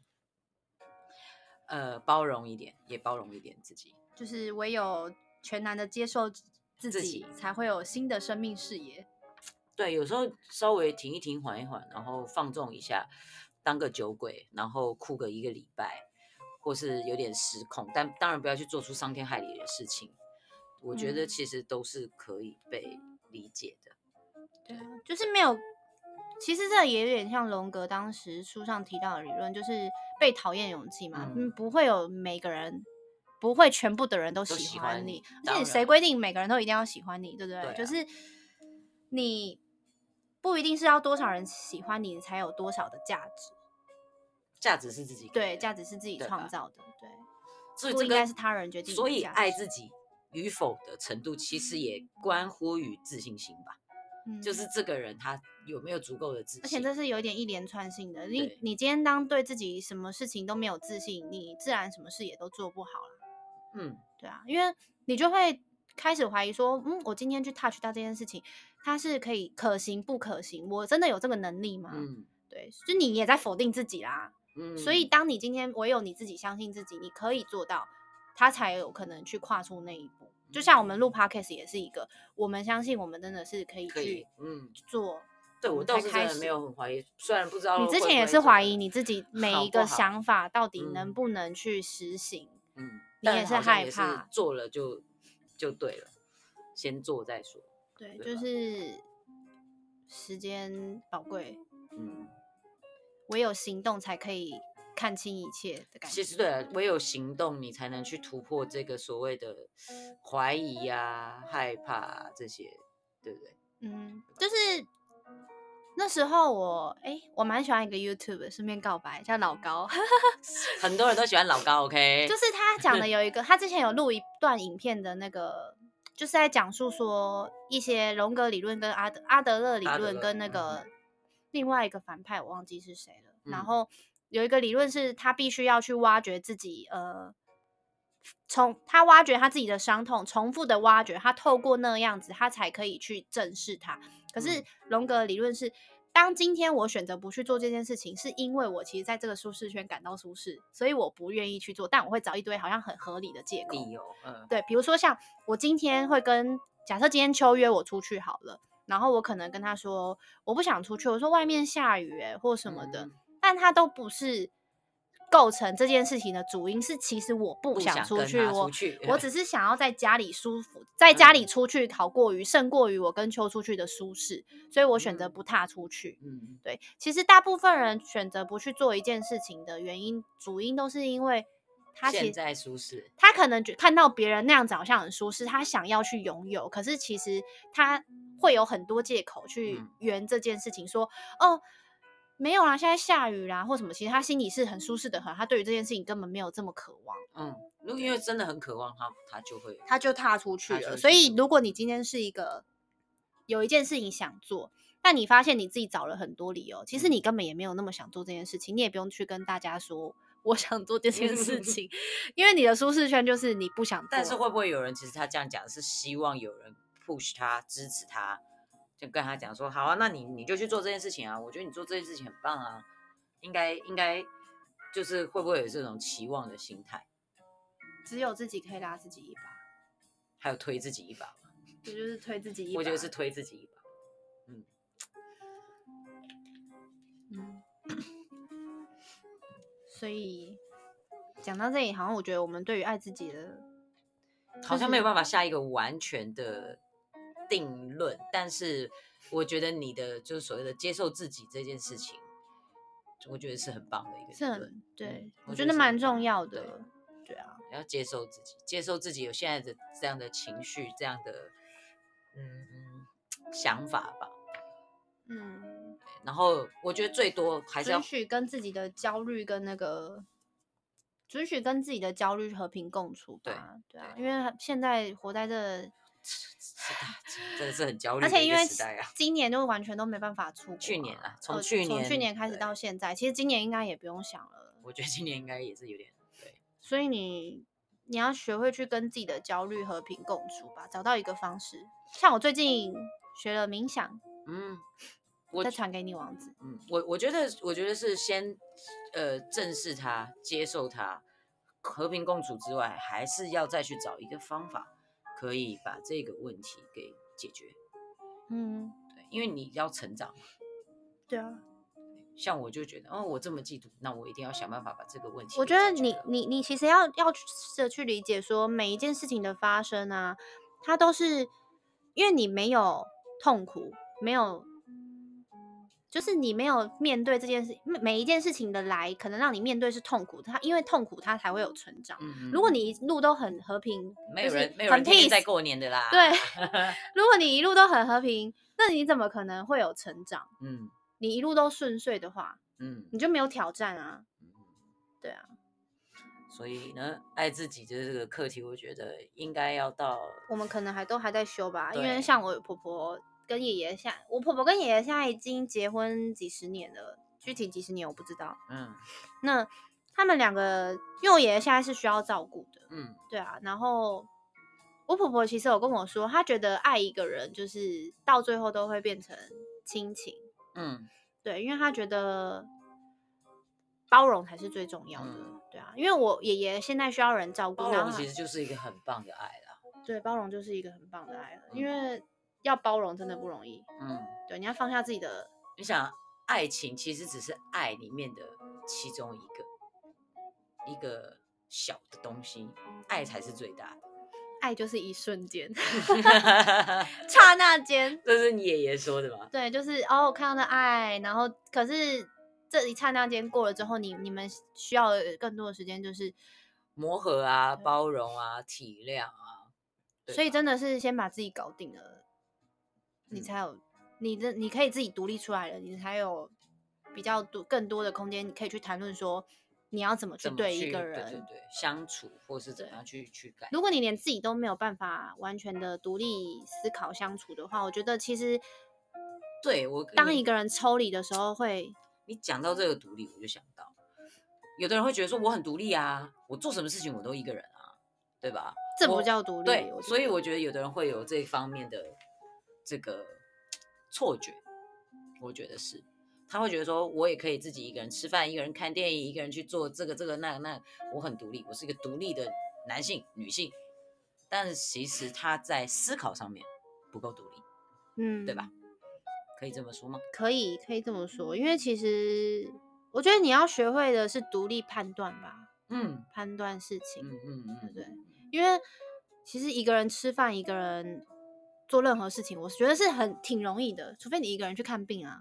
呃，包容一点，也包容一点自己，就是唯有全然的接受自自己，才会有新的生命视野。对，有时候稍微停一停，缓一缓，然后放纵一下，当个酒鬼，然后哭个一个礼拜，或是有点失控，但当然不要去做出伤天害理的事情。我觉得嗯其实都是可以被理解的。对啊，就是没有。其实这也有点像荣格当时书上提到的理论，就是被讨厌勇气嘛。嗯嗯，不会有每个人，不会全部的人都都喜喜欢你你，而当且谁规定每个人都一定要喜欢你，对不对？对啊就是你不一定是要多少人喜欢你，你才有多少的价值。价值是自己对，价值是自己创造的，对，所以这个不应该是他人决定所以爱自己与否的程度，其实也关乎于自信心吧。嗯就是这个人他有没有足够的自信，而且这是有一点一连串性的。你你今天当对自己什么事情都没有自信，你自然什么事也都做不好了。嗯，对啊，因为你就会开始怀疑说，嗯，我今天去 touch 到这件事情，它是可以可行不可行？我真的有这个能力吗？嗯对，就你也在否定自己啦。嗯，所以当你今天唯有你自己相信自己，你可以做到，他才有可能去跨出那一步。就像我们录 podcast 也是一个，我们相信我们真的是可以可以去，嗯，做。对我们倒是真的没有很怀疑，虽然不知道你之前也是怀疑你自己每一个想法到底能嗯不能去实行，嗯，你也是害怕做了就就对了，先做再说。对，对就是时间宝贵，嗯，唯有行动才可以看清一切的感觉。其实对啊，唯有行动，你才能去突破这个所谓的怀疑呀、害怕啊这些，对不对？嗯，就是那时候我哎、我蛮喜欢一个 YouTube，的顺便告白，叫老高，很多人都喜欢老高，OK？就是他讲的有一个，他之前有录一段影片的那个，就是在讲述说一些荣格理论跟阿德阿德勒理论跟那个另外一个反派我忘记是谁了，然嗯后有一个理论是他必须要去挖掘自己呃。从他挖掘他自己的伤痛，重复的挖掘，他透过那样子，他才可以去正视他。可是嗯荣格的理论是，当今天我选择不去做这件事情，是因为我其实在这个舒适圈感到舒适，所以我不愿意去做，但我会找一堆好像很合理的借口。理由，嗯，对，比如说像我今天会跟假设今天秋约我出去好了，然后我可能跟他说我不想出去，我说外面下雨哎、或什么的，嗯但他都不是构成这件事情的主因，是其实我不不想出去，我出去我只是想要在家里舒服，在家里嗯。出去好过于胜过于我跟秋出去的舒适，所以我选择嗯不踏出去。嗯，对，其实大部分人选择不去做一件事情的原因，主因都是因为他现在舒适，他可能觉看到别人那样子好像很舒适，他想要去拥有，可是其实他会有很多借口去嗯。圆这件事情，说哦没有啦，现在下雨啦或什么，其实他心里是很舒适的很，他对于这件事情根本没有这么渴望，嗯，如果因为真的很渴望他，他就会，他就踏出去了。去所以如果你今天是一个有一件事情想做，但你发现你自己找了很多理由，其实嗯你根本也没有那么想做这件事情，你也不用去跟大家说我想做这件事 情，因为你的舒适圈就是你不想做。但是会不会有人其实他这样讲是希望有人 push 他支持他，就跟他讲说好啊，那你你就去做这件事情啊，我觉得你做这件事情很棒啊，应该应该就是会不会有这种期望的心态，只有自己可以拉自己一把，还有推自己一把嘛，这就是推自己一把。我觉得是推自己一把，嗯。嗯，所以讲到这里，好像我觉得我们对于爱自己的好像没有办法下一个完全的定论，但是我觉得你的就是所谓的接受自己这件事情，我觉得是很棒的一个是理论很。对嗯，我觉得蛮重要的。对啊，要接受自己，接受自己有现在的这样的情绪，这样的嗯嗯想法吧。嗯，然后我觉得最多还是要跟自己的焦虑跟那个，准许跟自己的焦虑和平共处吧。对啊，因为现在活在这，真的是很焦虑而且因为。今年就完全都没办法出国啊。去年啊从呃去从去年年开始到现在，其实今年应该也不用想了。我觉得今年应该也是有点对，所以你你要学会去跟自己的焦虑和平共处吧，找到一个方式。像我最近学了冥想，嗯，我再传给你王子。嗯，我我觉得，我觉得是先呃正视它，接受它，和平共处之外，还是要再去找一个方法，可以把这个问题给解决。嗯，对，因为你要成长嘛。对啊，像我就觉得，哦，我这么嫉妒，那我一定要想办法把这个问题我觉得你你你其实要要试着去理解说，每一件事情的发生啊，它都是因为你没有痛苦，没有。就是你没有面对这件事，每每一件事情的来，可能让你面对是痛苦，它因为痛苦，它才会有成长。嗯，如果嗯你一路都很和平，就是没有人没有人天天在过年的啦，对，如果你一路都很和平，那你怎么可能会有成长？嗯你一路都顺遂的话，嗯你就没有挑战啊。嗯。对啊，所以呢，爱自己的这个课题，我觉得应该要到我们可能还都还在修吧，因为像我婆婆跟爷爷现在，我婆婆跟爷爷现在已经结婚几十年了，具体几十年我不知道。嗯。那他们两个，因为我爷爷现在是需要照顾的，嗯。对啊，然后我婆婆其实有跟我说，她觉得爱一个人就是到最后都会变成亲情，嗯。对，因为她觉得包容才是最重要的，嗯对啊，因为我爷爷现在需要人照顾，包容其实就是一个很棒的爱啦。对包容就是一个很棒的爱了，因为要包容真的不容易，嗯，对，你要放下自己的，你想，爱情其实只是爱里面的其中一个一个小的东西，爱才是最大的。爱就是一瞬间，这刹那间，这是你爷爷说的吗？对，就是哦，我看到的爱，然后可是这一刹那间过了之后，你你们需要的更多的时间，就是，磨合啊，包容啊，体谅啊，对所以真的是先把自己搞定了，你嗯才有你的你可以自己独立出来了，你才有比较多更多的空间，你可以去谈论说你要怎么去对一个人。对对相处，或是怎么样去去改。如果你连自己都没有办法完全的独立思考相处的话，我觉得其实对我当一个人抽离的时候会，你讲到这个独立，我就想到，有的人会觉得说我很独立啊，我做什么事情我都一个人啊，对吧？这不叫独立。对所以我觉得有的人会有这方面的这个错觉，我觉得是，他会觉得说我也可以自己一个人吃饭，一个人看电影，一个人去做这个这个那个那，我很独立，我是一个独立的男性女性，但其实他在思考上面不够独立，嗯，对吧？可以这么说吗？可以，可以这么说，因为其实我觉得你要学会的是独立判断吧，嗯判断事情，嗯嗯嗯，对不对嗯因为其实一个人吃饭，一个人做任何事情，我觉得是很挺容易的，除非你一个人去看病啊。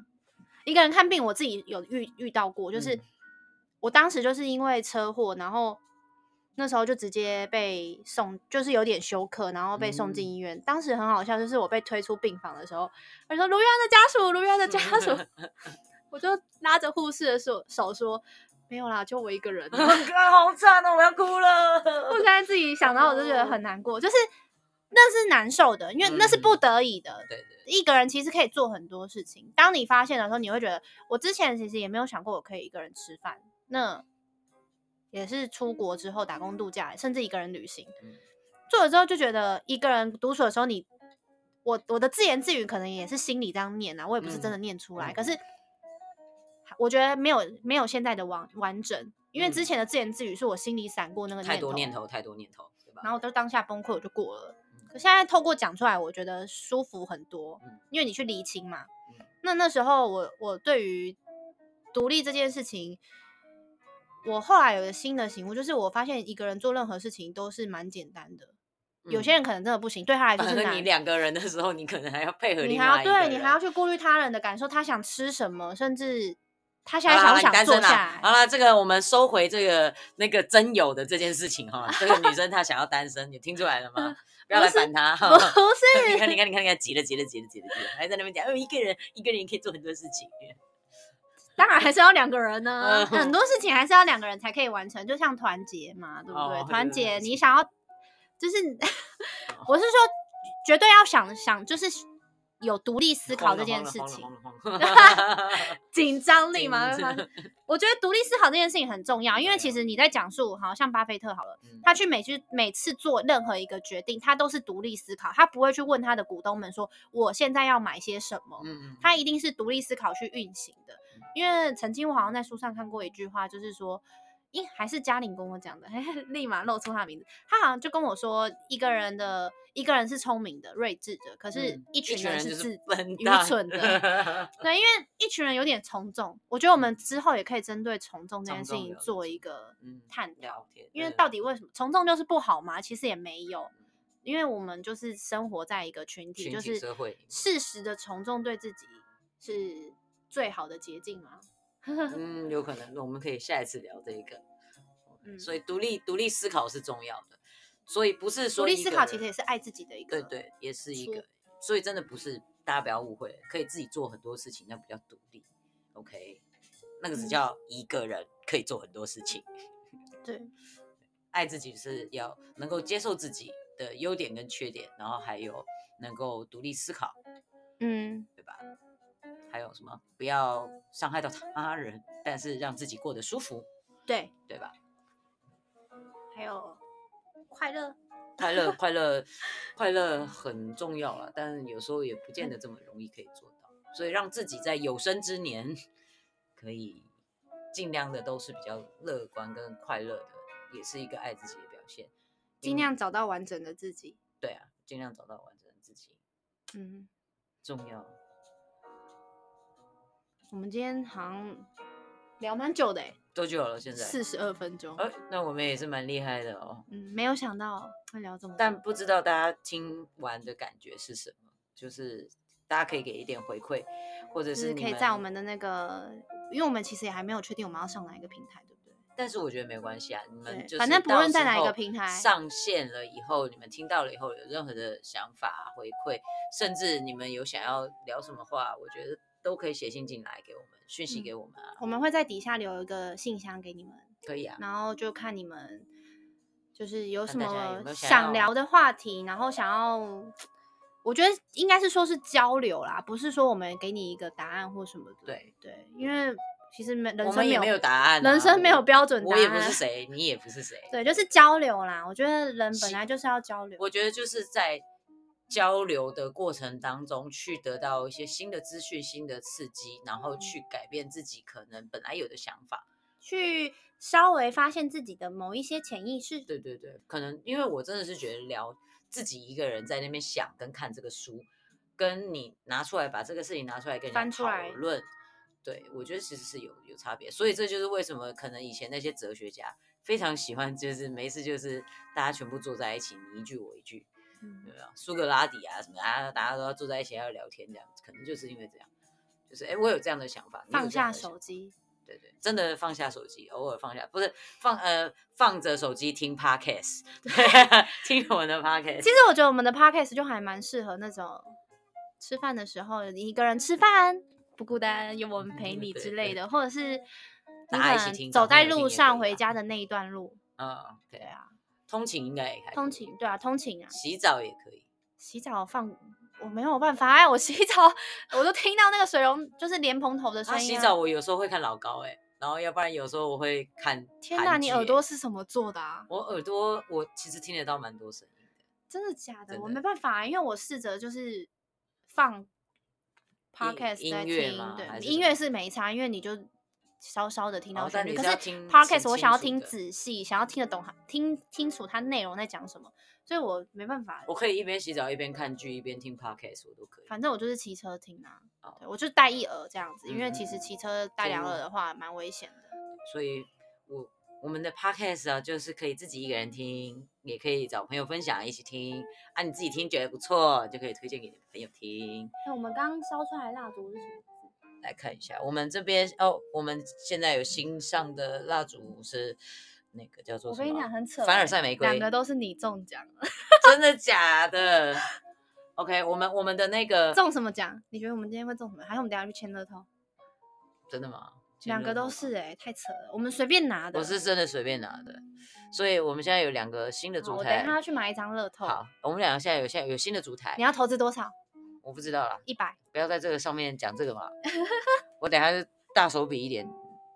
一个人看病，我自己有遇遇到过，就是、嗯我当时就是因为车祸，然后那时候就直接被送，就是有点休克，然后被送进嗯医院。当时很好笑，就是我被推出病房的时候，他说卢渊的家属，卢渊的家属，我就拉着护士的手手说。没有啦，就我一个人。啊，好惨哦，我要哭了。我现在自己想到，我就觉得很难过，就是那是难受的，因为那是不得已的。对对，一个人其实可以做很多事情。当你发现的时候，你会觉得，我之前其实也没有想过我可以一个人吃饭。那也是出国之后打工度假，甚至一个人旅行嗯，做了之后就觉得一个人独处的时候你，我我的自言自语可能也是心里这样念啊，我也不是真的念出来。嗯可是我觉得没有没有现在的完完整，因为之嗯前的自言自语是我心里闪过那个太念头，多念头，太多念头，对吧？然后就当下崩溃，我就过了。现在透过讲出来，我觉得舒服很多，嗯因为你去厘清嘛。嗯那那时候我我对于独立这件事情，我后来有个新的醒悟，就是我发现一个人做任何事情都是蛮简单的，有些人可能真的不行，对他来说反正是难。你两个人的时候，你可能还要配合你还要。对你还要去顾虑他人的感受，他想吃什么，甚至他现在想不想坐下来。好了，这个我们收回这个那个真有的这件事情哈。这个女生她想要单身，你听出来了吗？不要来烦她。哈 不是，你看，你看，你看，你看，急了，急了，急了，急了，急了，还在那边讲，哦，一个人，一个人也可以做很多事情。当然还是要两个人呢，嗯很多事情还是要两个人才可以完成，就像团结嘛，对不对？哦团结，你想要，就是我是说，绝对要想想，就是有独立思考这件事情，紧张力嘛。紧会发现我觉得独立思考这件事情很重要，因为其实你在讲述，好像巴菲特好了，嗯他去每去每次做任何一个决定，他都是独立思考，他不会去问他的股东们说我现在要买些什么，嗯嗯，他一定是独立思考去运行的。因为曾经我好像在书上看过一句话，就是说，因还是嘉玲跟我讲的，嘿嘿，立马露出他的名字。他好像就跟我说，一个人的一个人是聪明的、睿智的，可是嗯一群人是人自愚蠢的。对，因为一群人有点从众，我觉得我们之后也可以针对从众这件事情做一个嗯探讨。聊，因为到底为什么从众就是不好吗？其实也没有，因为我们就是生活在一个群体，群就是体社会适时的从众对自己是最好的捷径嘛。嗯，有可能，我们可以下一次聊这一个。嗯所以独立独立思考是重要的，所以不是说独立思考其实也是爱自己的一个，对对，也是一个，所以真的不是大家不要误会，可以自己做很多事情，那比较独立。OK，那个只嗯叫一个人可以做很多事情。对，爱自己是要能够接受自己的优点跟缺点，然后还有能够独立思考，嗯，对吧？还有什么？不要伤害到他人，但是让自己过得舒服，对，对吧？还有快乐，快乐，快乐，快乐很重要了，但是有时候也不见得这么容易可以做到。所以让自己在有生之年可以尽量的都是比较乐观跟快乐的，也是一个爱自己的表现。尽量找到完整的自己。对啊，尽量找到完整的自己，嗯，重要。我们今天好像聊蛮久的欸，多久了？现在？四十二分钟。哎，那我们也是蛮厉害的哦。嗯，没有想到会聊这么多，但不知道大家听完的感觉是什么？就是大家可以给一点回馈，或者是是可以在我们的那个，因为我们其实也还没有确定我们要上哪一个平台，对不对？但是我觉得没关系啊，你们就是反正不论在哪一个平台上线了以后，你们听到了以后有任何的想法回馈，甚至你们有想要聊什么话，我觉得都可以写信进来给我们，讯息嗯给我们啊，我们会在底下留一个信箱给你们，可以啊。然后就看你们就是有什看大家有么没有想要想聊的话题，然后想要，我觉得应该是说是交流啦，不是说我们给你一个答案或什么的。对对，因为其实没人我生没有们也没有答案啊、人生没有标准答案，我也不是谁，你也不是谁。对，就是交流啦。我觉得人本来就是要交流。我觉得就是在交流的过程当中，去得到一些新的资讯、新的刺激，然后去改变自己可能本来有的想法。去稍微发现自己的某一些潜意识。对对对，可能因为我真的是觉得聊自己一个人在那边想跟看这个书，跟你拿出来把这个事情拿出来跟人家讨论，对我觉得其实是有有差别。所以这就是为什么可能以前那些哲学家非常喜欢，就是没事就是大家全部坐在一起，你一句我一句，嗯对啊，苏格拉底啊什么啊，大家都要坐在一起要聊天这样，可能就是因为这样，就是哎，我有这样的想法，放下手机，对对，真的放下手机，偶尔放下，不是放呃放着手机听 podcast，对，听我们的 podcast。其实我觉得我们的 podcast 就还蛮适合那种吃饭的时候，你一个人吃饭不孤单，有我们陪你之类对的，或者是你大家一起听走在路上回家的那一段路，嗯，对对，啊，通勤应该也还可以通勤，对啊，通勤啊，洗澡也可以。洗澡放。我没有办法，哎，我洗澡，我都听到那个水龙就是莲蓬头的声啊，音、洗澡。我有时候会看老高哎、然后要不然有时候我会看。天哪，你耳朵？是什么做的啊？我耳朵我其实听得到蛮多声音的。真的假的？我没办法、啊因为我试着就是放 podcast 音在听，乐吗对，还是什么音乐是没差，因为你就稍稍的听到旋律。可是你是要听 podcast 我想要听仔细，想要听得懂它，听清楚它内容在讲什么，所以我没办法。我可以一边洗澡一边看剧一边听 podcast，我都可以。反正我就是骑车听啊，哦对我就戴一耳这样子，因为嗯其实骑车戴两耳的话蛮危险的。所以我我们的 podcast 啊，就是可以自己一个人听，也可以找朋友分享一起听啊。你自己听觉得不错，就可以推荐给你的朋友听。那我们刚刚烧出来的蜡烛是什么字？来看一下，我们这边哦，我们现在有新上的蜡烛是那个叫做什么？我跟你讲，很扯欸，凡尔赛玫瑰，两个都是你中奖了，真的 假的？OK，我们我们的那个中什么奖？你觉得我们今天会中什么？还是我们等下去签乐透？真的吗？两个都是哎、太扯了，我们随便拿的。我是真的随便拿的，所以我们现在有两个新的烛台我等。下要去买一张乐透。好，我们两个现在有现在有新的烛台你，要投资多少？我不知道啦，一百。不要在这个上面讲这个嘛。我等下就大手笔一点，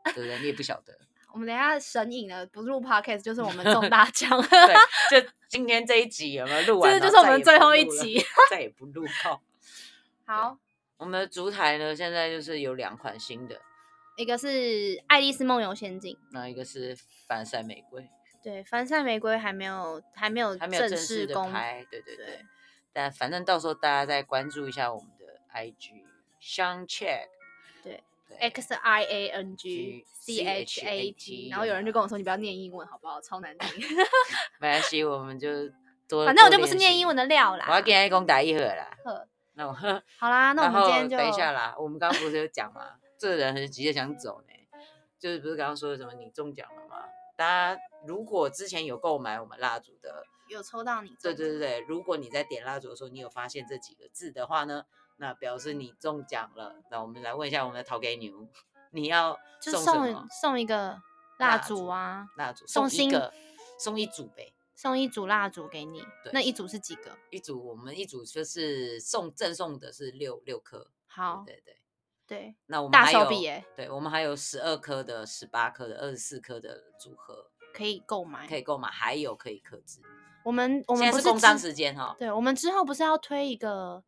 对不对？你也不晓得。我们等一下神隐了，不录 podcast 就是我们中 大奖。对，就今天这一集有没有录完？这就是我们最后一集。再也不录了。好，我们的烛台呢，现在就是有两款新的，一个是《爱丽丝梦游仙境》，那一个是凡赛玫瑰，对，凡赛玫瑰还没有还没有还没有正式公开，对对对。对但反正到时候大家再关注一下我们的 IG Shang Check，X I A N G C H A T，然后有人就跟我说你不要念英文好不好？超难听。没关系，我们就多。反正我就不是念英文的料啦。我要跟你讲打一盒啦。呵那我好啦，那我们今天就等一下啦，我们刚刚不是有讲吗，这个人很急着想走呢，就是不是刚刚说的什么你中奖了吗？大家如果之前有购买我们蜡烛的，有抽到你对对对对，如果你在点蜡烛的时候，你有发现这几个字的话呢，那表示你中奖了。那我们来问一下我们的陶给牛，你要就送送送一个蜡烛啊，蜡烛？送一个，送一组呗。送一组蜡烛给你对。那一组是几个？一组我们一组就是送赠送的是六六颗，好，对对对。对，那我们大还有手笔耶，对，我们还有十二颗的、十八颗的、二十四颗的组合可以购买。可以购买，还有可以克制。我们我们现不是在是工商时间哈，对，我们之后不是要推一个，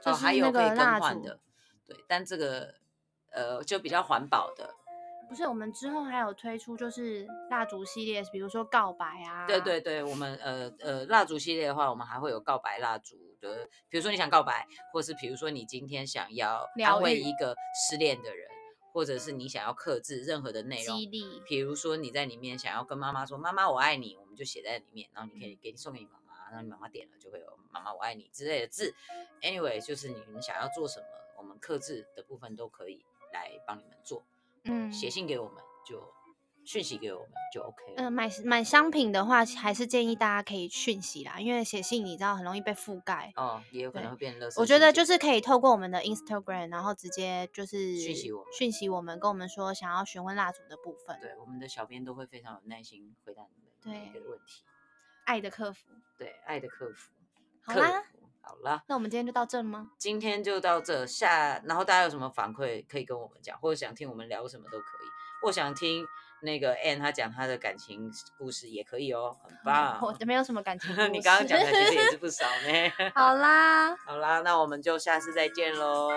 就还有可以那个蜡烛，更换的，对，但这个呃就比较环保的，不是我们之后还有推出就是蜡烛系列，比如说告白啊，对对对，我们呃呃蜡烛系列的话，我们还会有告白蜡烛的，比如说你想告白，或是比如说你今天想要疗安慰一个失恋的人，或者是你想要克制任何的内容激，励，比如说你在里面想要跟妈妈说“妈妈我爱你”，我们就写在里面，然后你可以嗯给你送给你妈妈，然后你妈妈点了就会有“妈妈我爱你”之类的字。Anyway，就是你们想要做什么，我们克制的部分都可以来帮你们做。嗯，写信给我们就讯息给我们就 OK 嗯。呃，买买商品的话，还是建议大家可以讯息啦，因为写信你知道很容易被覆盖。哦，也有可能对会变垃圾我觉得就是可以透过我们的 Instagram，然后直接就是讯息我们讯息我们，跟我们说想要询问蜡烛的部分。对我们的小编都会非常有耐心回答你们对个问题。爱的客服。对，爱的客服，客好啦，服，好啦。那我们今天就到这了吗？今天就到这下，然后大家有什么反馈可以跟我们讲，或者想听我们聊什么都可以，或想听那个 Anne 她讲她的感情故事也可以哦，很棒。我没有什么感情故事。你刚刚讲的其实也是 不少呢。好啦，好啦，那我们就下次再见喽。